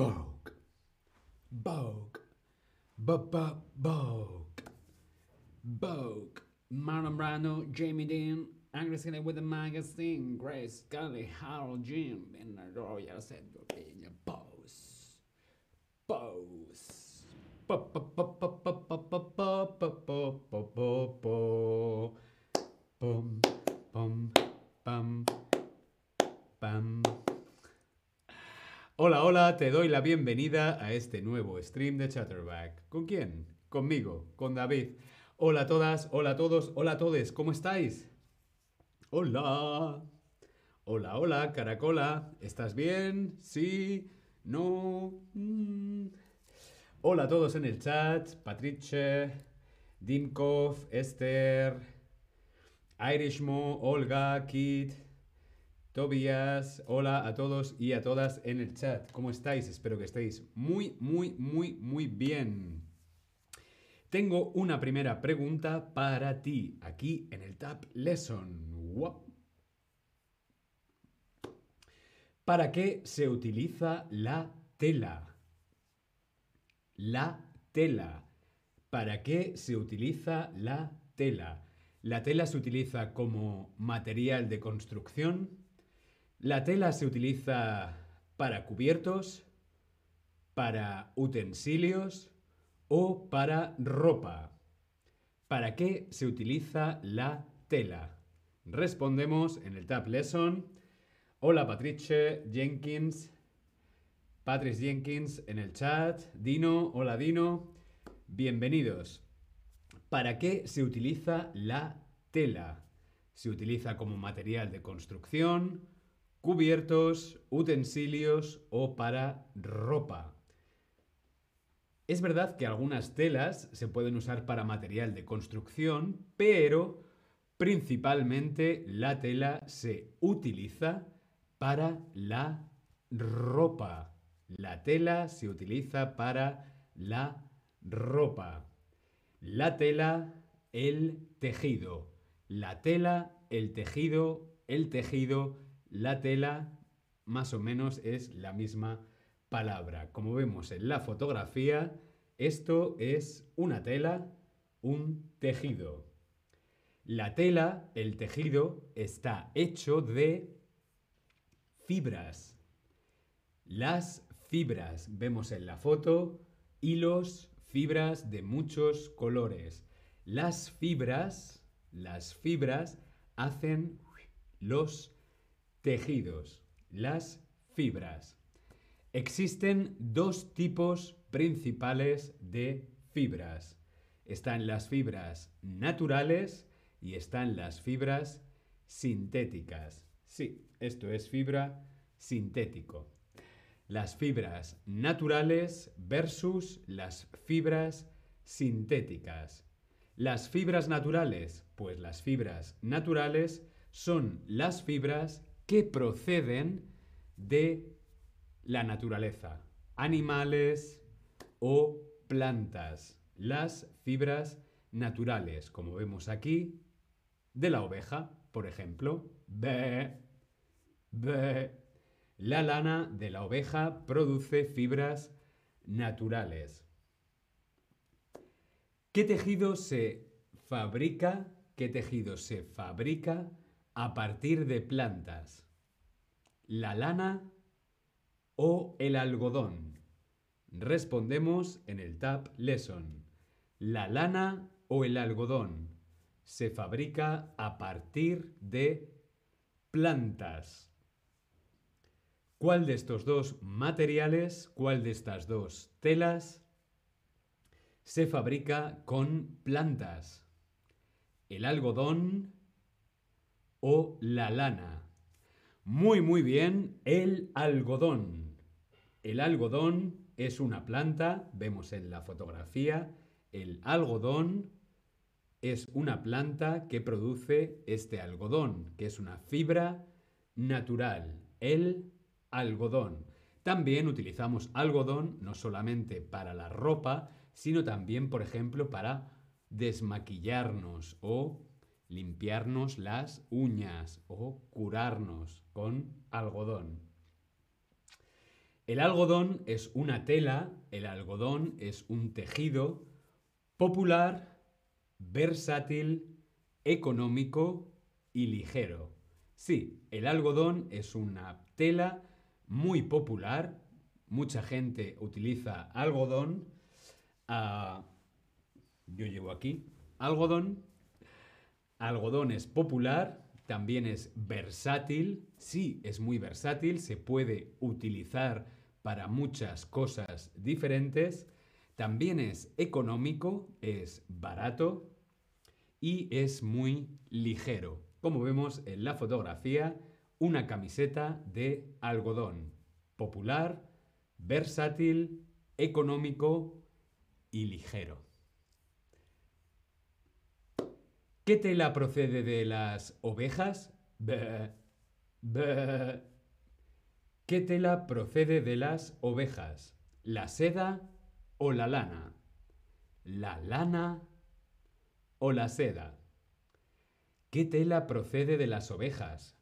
Vogue. Vogue. Vogue. Vogue. Vogue. Marlon Brando, Jamie Dean, Angus Kelly with the magazine, Grace Kelly, Harold Jim, and Royal Set Hola, hola, te doy la bienvenida a este nuevo stream de Chatterback. ¿Con quién? Conmigo, con David. Hola a todas, hola a todos, hola a todos, ¿cómo estáis? Hola. Hola, hola, Caracola. ¿Estás bien? ¿Sí? ¿No? Mm. Hola a todos en el chat. Patrice, Dimkov, Esther, Irishmo, Olga, Kit, Hola a todos y a todas en el chat. ¿Cómo estáis? Espero que estéis muy, muy, muy, muy bien. Tengo una primera pregunta para ti aquí en el Tab Lesson. ¿Para qué se utiliza la tela? La tela. ¿Para qué se utiliza la tela? La tela se utiliza como material de construcción. La tela se utiliza para cubiertos, para utensilios o para ropa. ¿Para qué se utiliza la tela? Respondemos en el Tab Lesson. Hola Patrice Jenkins. Patrice Jenkins en el chat. Dino, hola Dino. Bienvenidos. ¿Para qué se utiliza la tela? Se utiliza como material de construcción, cubiertos, utensilios o para ropa. Es verdad que algunas telas se pueden usar para material de construcción, pero principalmente la tela se utiliza para la ropa. La tela se utiliza para la ropa. La tela, el tejido. La tela, el tejido, el tejido, la tela, más o menos es la misma palabra. Como vemos en la fotografía, esto es una tela, un tejido. La tela, el tejido, está hecho de fibras. Las fibras, vemos en la foto, hilos, fibras de muchos colores. Las fibras, las fibras hacen los tejidos. Las fibras. Existen dos tipos principales de fibras. Están las fibras naturales y están las fibras sintéticas. Sí, esto es fibra sintético. Las fibras naturales versus las fibras sintéticas. Las fibras naturales, pues las fibras naturales son las fibras que proceden de la naturaleza, animales o plantas. Las fibras naturales, como vemos aquí, de la oveja, por ejemplo. Be. La lana de la oveja produce fibras naturales. ¿Qué tejido se fabrica? ¿Qué tejido se fabrica a partir de plantas? ¿La lana o el algodón? Respondemos en el Tab Lesson. ¿La lana o el algodón se fabrica a partir de plantas? ¿Cuál de estos dos materiales, cuál de estas dos telas se fabrica con plantas? ¿El algodón o la lana? Muy, muy bien, el algodón. El algodón es una planta, vemos en la fotografía, el algodón es una planta que produce este algodón, que es una fibra natural, el algodón. También utilizamos algodón no solamente para la ropa, sino también, por ejemplo, para desmaquillarnos o limpiarnos las uñas o curarnos con algodón. El algodón es una tela, el algodón es un tejido popular, versátil, económico y ligero. Sí, el algodón es una tela muy popular, mucha gente utiliza algodón. Ah, yo llevo aquí algodón. Algodón es popular, también es versátil. Sí, es muy versátil, se puede utilizar para muchas cosas diferentes. También es económico, es barato y es muy ligero. Como vemos en la fotografía, una camiseta de algodón. Popular, versátil, económico y ligero. ¿Qué tela procede de las ovejas? ¿Qué tela procede de las ovejas? ¿La seda o la lana? ¿La lana o la seda? ¿Qué tela procede de las ovejas?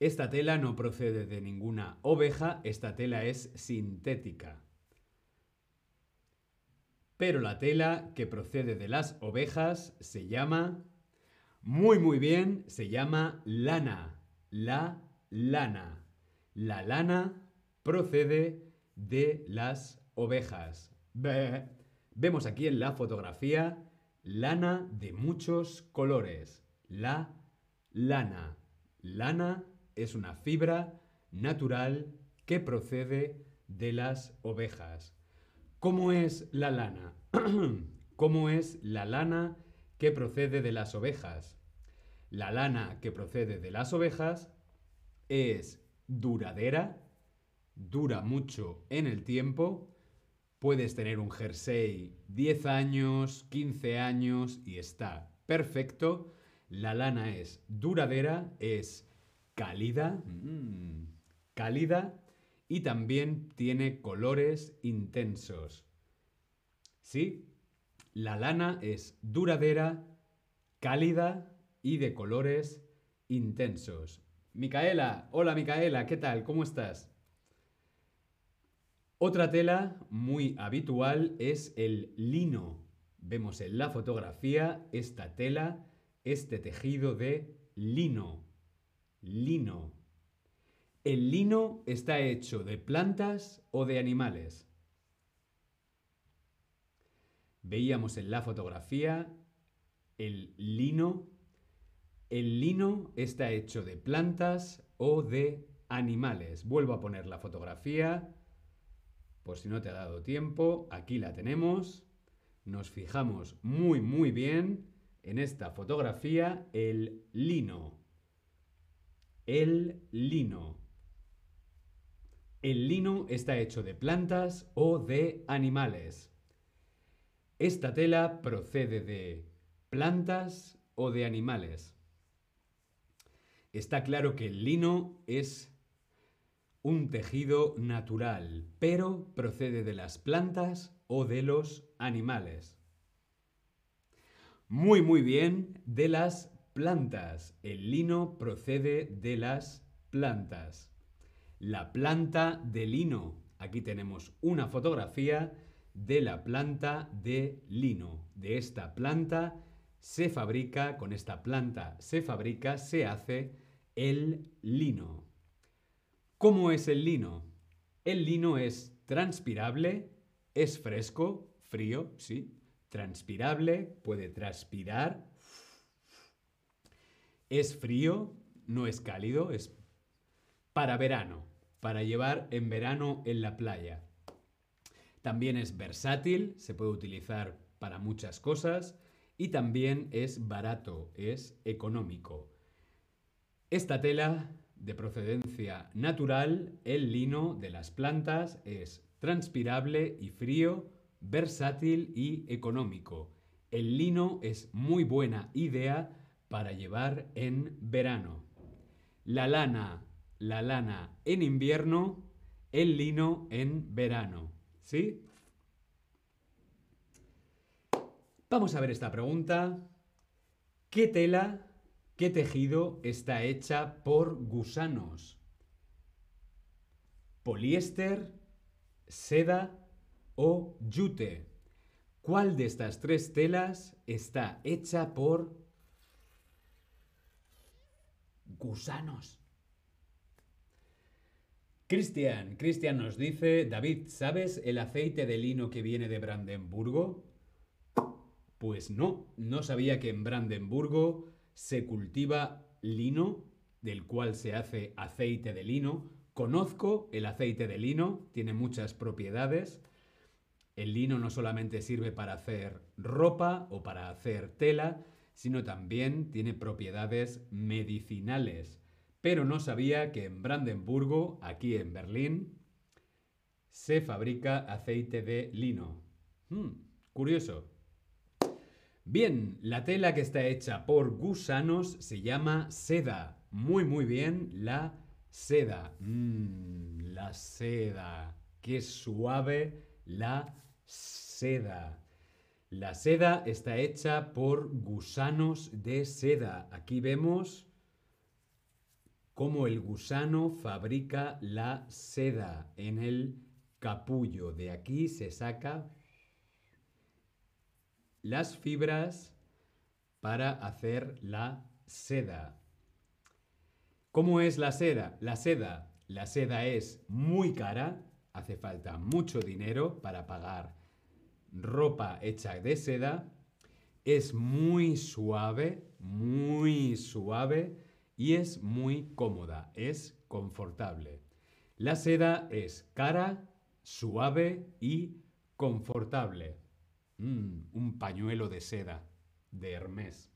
Esta tela no procede de ninguna oveja, esta tela es sintética. Pero la tela que procede de las ovejas se llama, muy muy bien, se llama lana. La lana. La lana procede de las ovejas. Vemos aquí en la fotografía lana de muchos colores. La lana. Lana es una fibra natural que procede de las ovejas. ¿Cómo es la lana? ¿Cómo es la lana que procede de las ovejas? La lana que procede de las ovejas es duradera, dura mucho en el tiempo, puedes tener un jersey 10 años, 15 años y está perfecto. La lana es duradera, es cálida, mm, cálida y también tiene colores intensos. ¿Sí? La lana es duradera, cálida y de colores intensos. Micaela, hola Micaela, ¿qué tal? ¿Cómo estás? Otra tela muy habitual es el lino. Vemos en la fotografía esta tela, este tejido de lino. Lino. ¿El lino está hecho de plantas o de animales? Veíamos en la fotografía el lino. El lino está hecho de plantas o de animales. Vuelvo a poner la fotografía. Por si no te ha dado tiempo, aquí la tenemos. Nos fijamos muy, muy bien en esta fotografía el lino. El lino. El lino está hecho de plantas o de animales. Esta tela procede de plantas o de animales. Está claro que el lino es un tejido natural, pero procede de las plantas o de los animales. Muy, muy bien, de las plantas. El lino procede de las plantas la planta de lino. Aquí tenemos una fotografía de la planta de lino. De esta planta se fabrica, con esta planta se fabrica, se hace el lino. ¿Cómo es el lino? El lino es transpirable, es fresco, frío, sí, transpirable, puede transpirar, es frío, no es cálido, es para verano, para llevar en verano en la playa. También es versátil, se puede utilizar para muchas cosas y también es barato, es económico. Esta tela de procedencia natural, el lino de las plantas, es transpirable y frío, versátil y económico. El lino es muy buena idea para llevar en verano. La lana la lana en invierno, el lino en verano. ¿Sí? Vamos a ver esta pregunta. ¿Qué tela, qué tejido está hecha por gusanos? poliéster, seda o yute. ¿Cuál de estas tres telas está hecha por gusanos? Cristian, Cristian nos dice, David, ¿sabes el aceite de lino que viene de Brandenburgo? Pues no, no sabía que en Brandenburgo se cultiva lino, del cual se hace aceite de lino. Conozco el aceite de lino, tiene muchas propiedades. El lino no solamente sirve para hacer ropa o para hacer tela, sino también tiene propiedades medicinales. Pero no sabía que en Brandenburgo, aquí en Berlín, se fabrica aceite de lino. Hmm, curioso. Bien, la tela que está hecha por gusanos se llama seda. Muy, muy bien, la seda. Mm, la seda. Qué suave la seda. La seda está hecha por gusanos de seda. Aquí vemos cómo el gusano fabrica la seda en el capullo. De aquí se saca las fibras para hacer la seda. ¿Cómo es la seda? La seda, la seda es muy cara, hace falta mucho dinero para pagar ropa hecha de seda. Es muy suave, muy suave y es muy cómoda, es confortable. La seda es cara, suave y confortable. Mm, un pañuelo de seda de Hermes.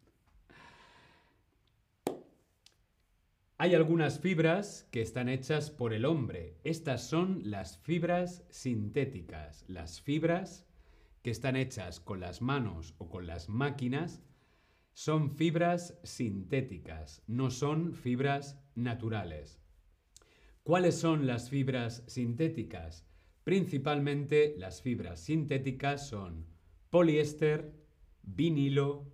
Hay algunas fibras que están hechas por el hombre. Estas son las fibras sintéticas. Las fibras que están hechas con las manos o con las máquinas son fibras sintéticas, no son fibras naturales. ¿Cuáles son las fibras sintéticas? Principalmente las fibras sintéticas son poliéster, vinilo,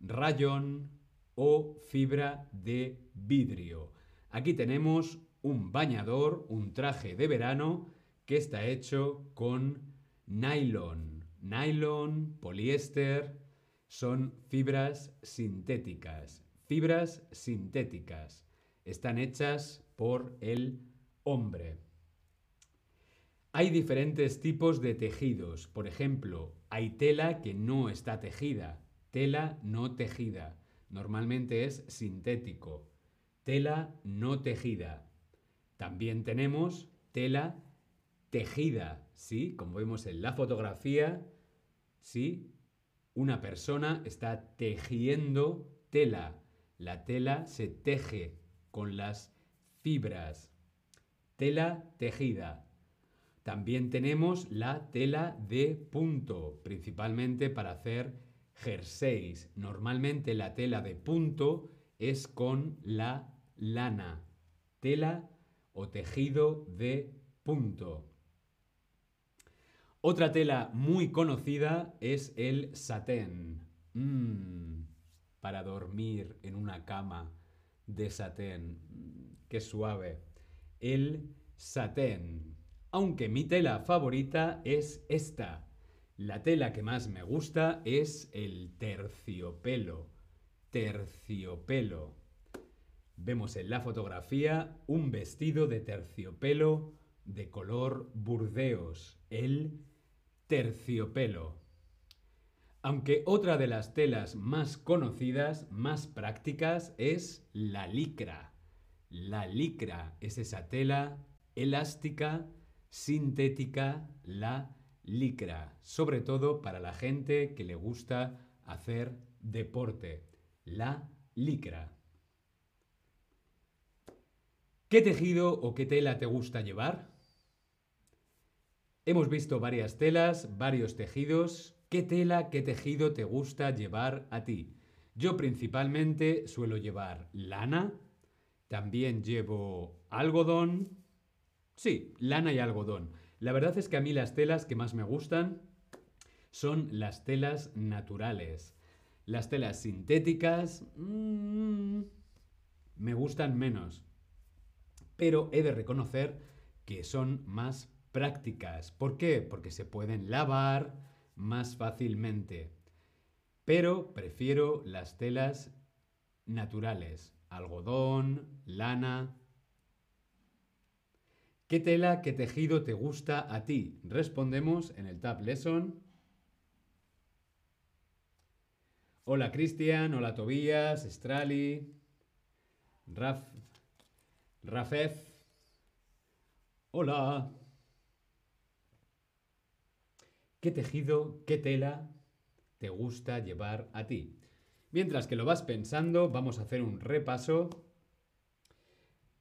rayón o fibra de vidrio. Aquí tenemos un bañador, un traje de verano que está hecho con nylon. Nylon, poliéster, son fibras sintéticas. Fibras sintéticas. Están hechas por el hombre. Hay diferentes tipos de tejidos. Por ejemplo, hay tela que no está tejida. Tela no tejida. Normalmente es sintético. Tela no tejida. También tenemos tela tejida, ¿sí? Como vemos en la fotografía, ¿sí? Una persona está tejiendo tela. La tela se teje con las fibras. Tela tejida. También tenemos la tela de punto, principalmente para hacer jerseys. Normalmente la tela de punto es con la lana. Tela o tejido de punto. Otra tela muy conocida es el satén. Mm, para dormir en una cama de satén. Mm, qué suave. El satén. Aunque mi tela favorita es esta. La tela que más me gusta es el terciopelo. Terciopelo. Vemos en la fotografía un vestido de terciopelo de color burdeos, el terciopelo. Aunque otra de las telas más conocidas, más prácticas, es la licra. La licra es esa tela elástica, sintética, la licra, sobre todo para la gente que le gusta hacer deporte. La licra. ¿Qué tejido o qué tela te gusta llevar? Hemos visto varias telas, varios tejidos. ¿Qué tela, qué tejido te gusta llevar a ti? Yo principalmente suelo llevar lana, también llevo algodón. Sí, lana y algodón. La verdad es que a mí las telas que más me gustan son las telas naturales. Las telas sintéticas mmm, me gustan menos. Pero he de reconocer que son más prácticas. ¿Por qué? Porque se pueden lavar más fácilmente. Pero prefiero las telas naturales, algodón, lana. ¿Qué tela, qué tejido te gusta a ti? Respondemos en el Tab Lesson. Hola Cristian, hola Tobías, Estrali, Raf, Rafef. Hola. ¿Qué tejido, qué tela te gusta llevar a ti? Mientras que lo vas pensando, vamos a hacer un repaso.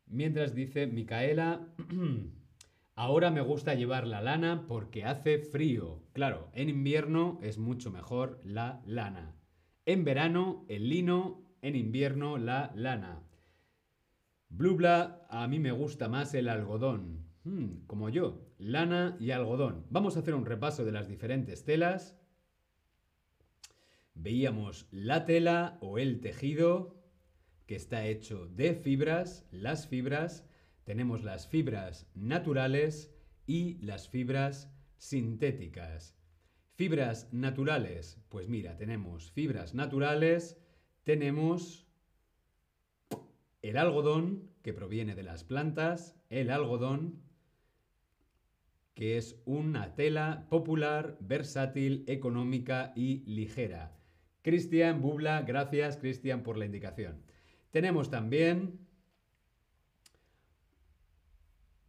Mientras dice Micaela, ahora me gusta llevar la lana porque hace frío. Claro, en invierno es mucho mejor la lana. En verano el lino, en invierno la lana. Blubla, a mí me gusta más el algodón. Hmm, como yo, lana y algodón. Vamos a hacer un repaso de las diferentes telas. Veíamos la tela o el tejido que está hecho de fibras, las fibras, tenemos las fibras naturales y las fibras sintéticas. Fibras naturales, pues mira, tenemos fibras naturales, tenemos el algodón, que proviene de las plantas, el algodón, que es una tela popular, versátil, económica y ligera. Cristian Bubla, gracias Cristian por la indicación. Tenemos también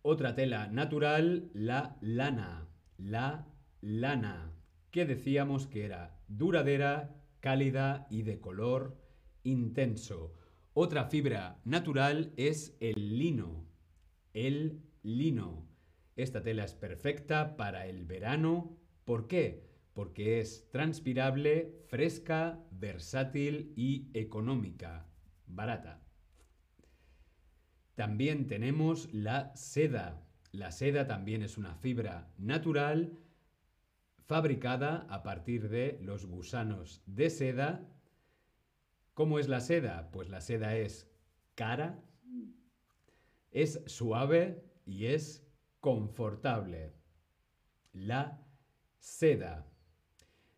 otra tela natural, la lana. La lana, que decíamos que era duradera, cálida y de color intenso. Otra fibra natural es el lino. El lino. Esta tela es perfecta para el verano. ¿Por qué? porque es transpirable, fresca, versátil y económica, barata. También tenemos la seda. La seda también es una fibra natural fabricada a partir de los gusanos de seda. ¿Cómo es la seda? Pues la seda es cara, es suave y es confortable. La seda.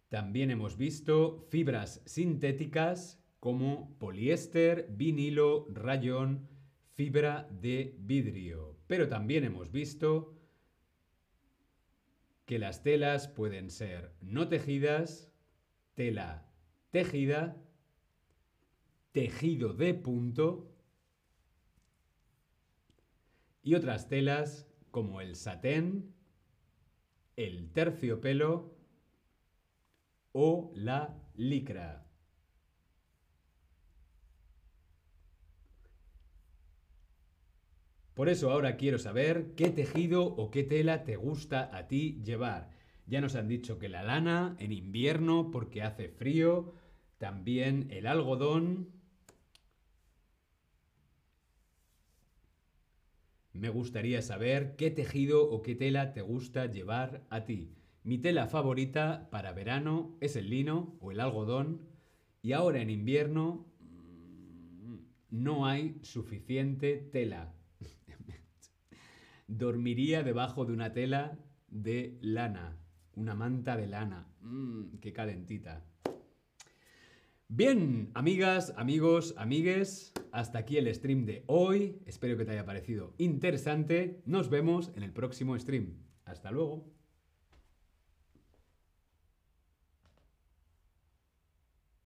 También hemos visto fibras sintéticas como poliéster, vinilo, rayón, fibra de vidrio. Pero también hemos visto que las telas pueden ser no tejidas, tela tejida, tejido de punto y otras telas como el satén, el terciopelo o la licra. Por eso ahora quiero saber qué tejido o qué tela te gusta a ti llevar. Ya nos han dicho que la lana en invierno porque hace frío, también el algodón. Me gustaría saber qué tejido o qué tela te gusta llevar a ti. Mi tela favorita para verano es el lino o el algodón y ahora en invierno mm, no hay suficiente tela. Dormiría debajo de una tela de lana, una manta de lana. Mmm, qué calentita. Bien, amigas, amigos, amigues, hasta aquí el stream de hoy. Espero que te haya parecido interesante. Nos vemos en el próximo stream. Hasta luego.